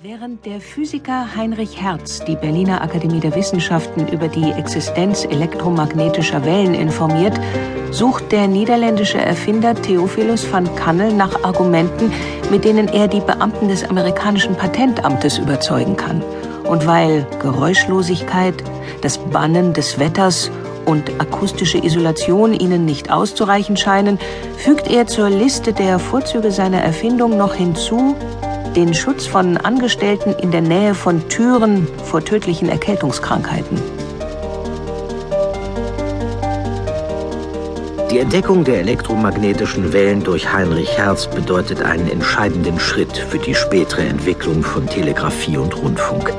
Während der Physiker Heinrich Hertz die Berliner Akademie der Wissenschaften über die Existenz elektromagnetischer Wellen informiert, sucht der niederländische Erfinder Theophilus van Kannel nach Argumenten, mit denen er die Beamten des amerikanischen Patentamtes überzeugen kann. Und weil Geräuschlosigkeit, das Bannen des Wetters und akustische Isolation ihnen nicht auszureichen scheinen, fügt er zur Liste der Vorzüge seiner Erfindung noch hinzu, den Schutz von Angestellten in der Nähe von Türen vor tödlichen Erkältungskrankheiten. Die Entdeckung der elektromagnetischen Wellen durch Heinrich Hertz bedeutet einen entscheidenden Schritt für die spätere Entwicklung von Telegrafie und Rundfunk.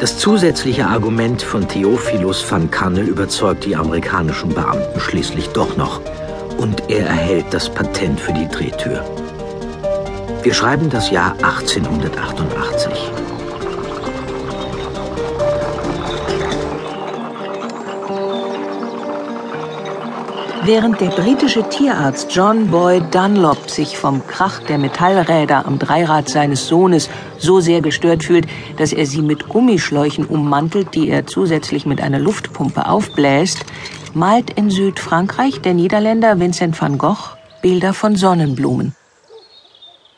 Das zusätzliche Argument von Theophilus van Kannel überzeugt die amerikanischen Beamten schließlich doch noch und er erhält das Patent für die Drehtür. Wir schreiben das Jahr 1888. Während der britische Tierarzt John Boyd Dunlop sich vom Krach der Metallräder am Dreirad seines Sohnes so sehr gestört fühlt, dass er sie mit Gummischläuchen ummantelt, die er zusätzlich mit einer Luftpumpe aufbläst, malt in Südfrankreich der Niederländer Vincent van Gogh Bilder von Sonnenblumen.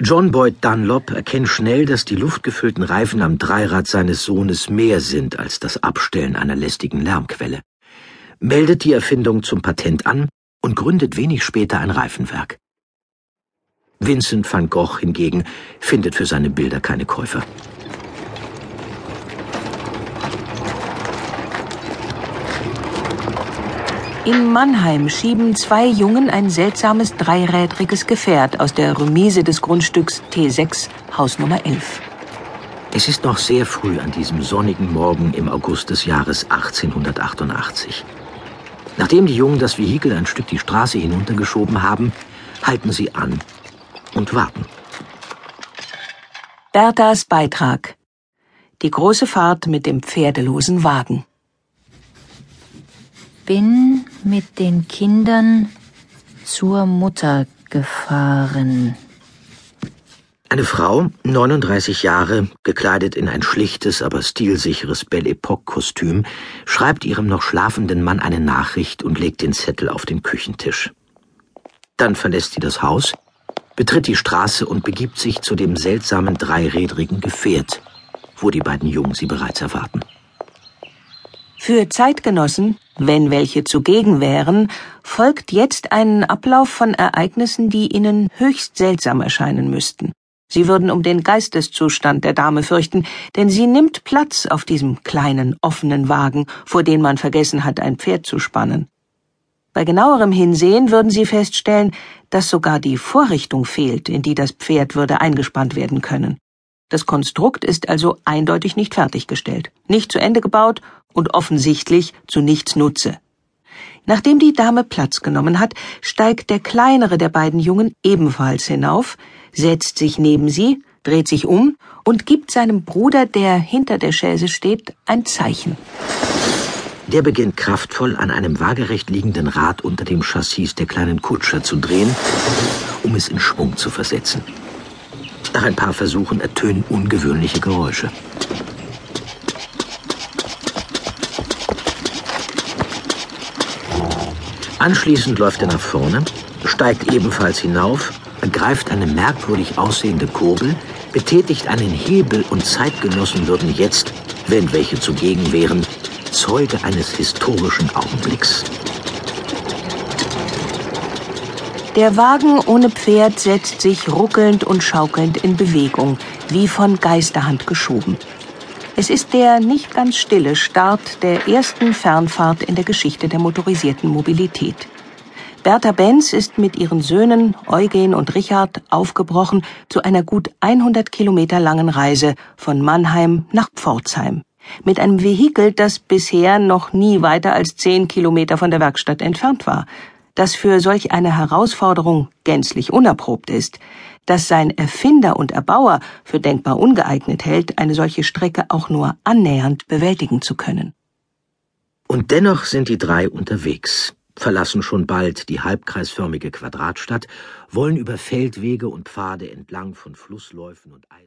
John Boyd Dunlop erkennt schnell, dass die luftgefüllten Reifen am Dreirad seines Sohnes mehr sind als das Abstellen einer lästigen Lärmquelle, meldet die Erfindung zum Patent an und gründet wenig später ein Reifenwerk. Vincent van Gogh hingegen findet für seine Bilder keine Käufer. In Mannheim schieben zwei Jungen ein seltsames dreirädriges Gefährt aus der Remise des Grundstücks T6, Haus Nummer 11. Es ist noch sehr früh an diesem sonnigen Morgen im August des Jahres 1888. Nachdem die Jungen das Vehikel ein Stück die Straße hinuntergeschoben haben, halten sie an und warten. Berthas Beitrag. Die große Fahrt mit dem pferdelosen Wagen bin mit den Kindern zur Mutter gefahren. Eine Frau, 39 Jahre, gekleidet in ein schlichtes, aber stilsicheres Belle Epoque-Kostüm, schreibt ihrem noch schlafenden Mann eine Nachricht und legt den Zettel auf den Küchentisch. Dann verlässt sie das Haus, betritt die Straße und begibt sich zu dem seltsamen dreirädrigen Gefährt, wo die beiden Jungen sie bereits erwarten. Für Zeitgenossen, wenn welche zugegen wären, folgt jetzt ein Ablauf von Ereignissen, die ihnen höchst seltsam erscheinen müssten. Sie würden um den Geisteszustand der Dame fürchten, denn sie nimmt Platz auf diesem kleinen, offenen Wagen, vor den man vergessen hat, ein Pferd zu spannen. Bei genauerem Hinsehen würden sie feststellen, dass sogar die Vorrichtung fehlt, in die das Pferd würde eingespannt werden können. Das Konstrukt ist also eindeutig nicht fertiggestellt, nicht zu Ende gebaut und offensichtlich zu nichts Nutze. Nachdem die Dame Platz genommen hat, steigt der kleinere der beiden Jungen ebenfalls hinauf, setzt sich neben sie, dreht sich um und gibt seinem Bruder, der hinter der Chaise steht, ein Zeichen. Der beginnt kraftvoll an einem waagerecht liegenden Rad unter dem Chassis der kleinen Kutscher zu drehen, um es in Schwung zu versetzen. Nach ein paar Versuchen ertönen ungewöhnliche Geräusche. Anschließend läuft er nach vorne, steigt ebenfalls hinauf, ergreift eine merkwürdig aussehende Kurbel, betätigt einen Hebel und Zeitgenossen würden jetzt, wenn welche zugegen wären, Zeuge eines historischen Augenblicks. Der Wagen ohne Pferd setzt sich ruckelnd und schaukelnd in Bewegung, wie von Geisterhand geschoben. Es ist der nicht ganz stille Start der ersten Fernfahrt in der Geschichte der motorisierten Mobilität. Bertha Benz ist mit ihren Söhnen Eugen und Richard aufgebrochen zu einer gut 100 Kilometer langen Reise von Mannheim nach Pforzheim. Mit einem Vehikel, das bisher noch nie weiter als 10 Kilometer von der Werkstatt entfernt war, das für solch eine Herausforderung gänzlich unerprobt ist, dass sein Erfinder und Erbauer für denkbar ungeeignet hält, eine solche Strecke auch nur annähernd bewältigen zu können. Und dennoch sind die drei unterwegs, verlassen schon bald die halbkreisförmige Quadratstadt, wollen über Feldwege und Pfade entlang von Flussläufen und Eis